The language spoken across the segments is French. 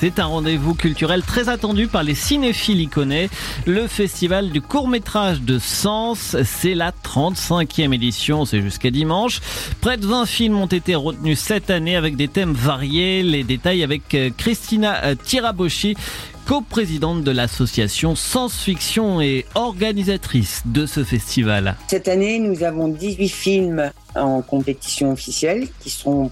C'est un rendez-vous culturel très attendu par les cinéphiles iconais. Le festival du court-métrage de Sens, c'est la 35e édition, c'est jusqu'à dimanche. Près de 20 films ont été retenus cette année avec des thèmes variés. Les détails avec euh, Christina euh, Tiraboschi, coprésidente de l'association Sens Fiction et organisatrice de ce festival. Cette année, nous avons 18 films en compétition officielle qui seront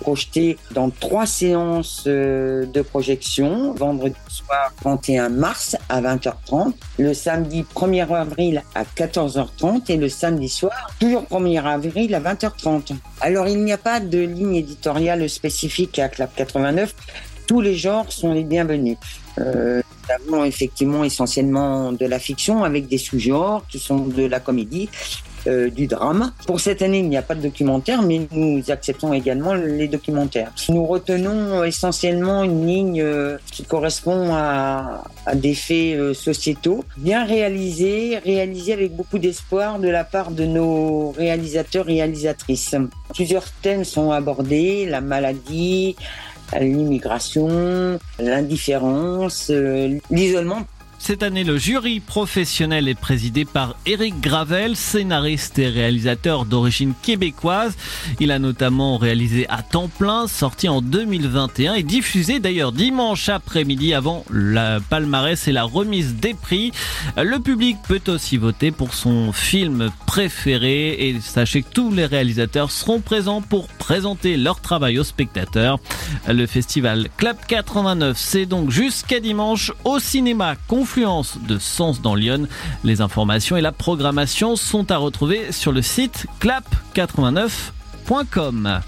projetés dans trois séances euh, de projection. Vendredi soir 31 mars à 20h30, le samedi 1er avril à 14h30 et le samedi soir, toujours 1er avril à 20h30. Alors il n'y a pas de ligne éditoriale spécifique à Clap 89 tous les genres sont les bienvenus. Euh, nous avons effectivement essentiellement de la fiction avec des sous-genres qui sont de la comédie, euh, du drame. Pour cette année, il n'y a pas de documentaire, mais nous acceptons également les documentaires. Nous retenons essentiellement une ligne euh, qui correspond à, des faits euh, sociétaux, bien réalisés, réalisés avec beaucoup d'espoir de la part de nos réalisateurs réalisatrices. Plusieurs thèmes sont abordés, la maladie, l'immigration, l'indifférence, euh, l'isolement cette année, le jury professionnel est présidé par Eric Gravel, scénariste et réalisateur d'origine québécoise. Il a notamment réalisé À temps plein, sorti en 2021 et diffusé d'ailleurs dimanche après-midi avant la palmarès et la remise des prix. Le public peut aussi voter pour son film préféré et sachez que tous les réalisateurs seront présents pour présenter leur travail aux spectateurs. Le festival Clap 89, c'est donc jusqu'à dimanche au cinéma Confluence de Sens dans Lyon. Les informations et la programmation sont à retrouver sur le site clap89.com.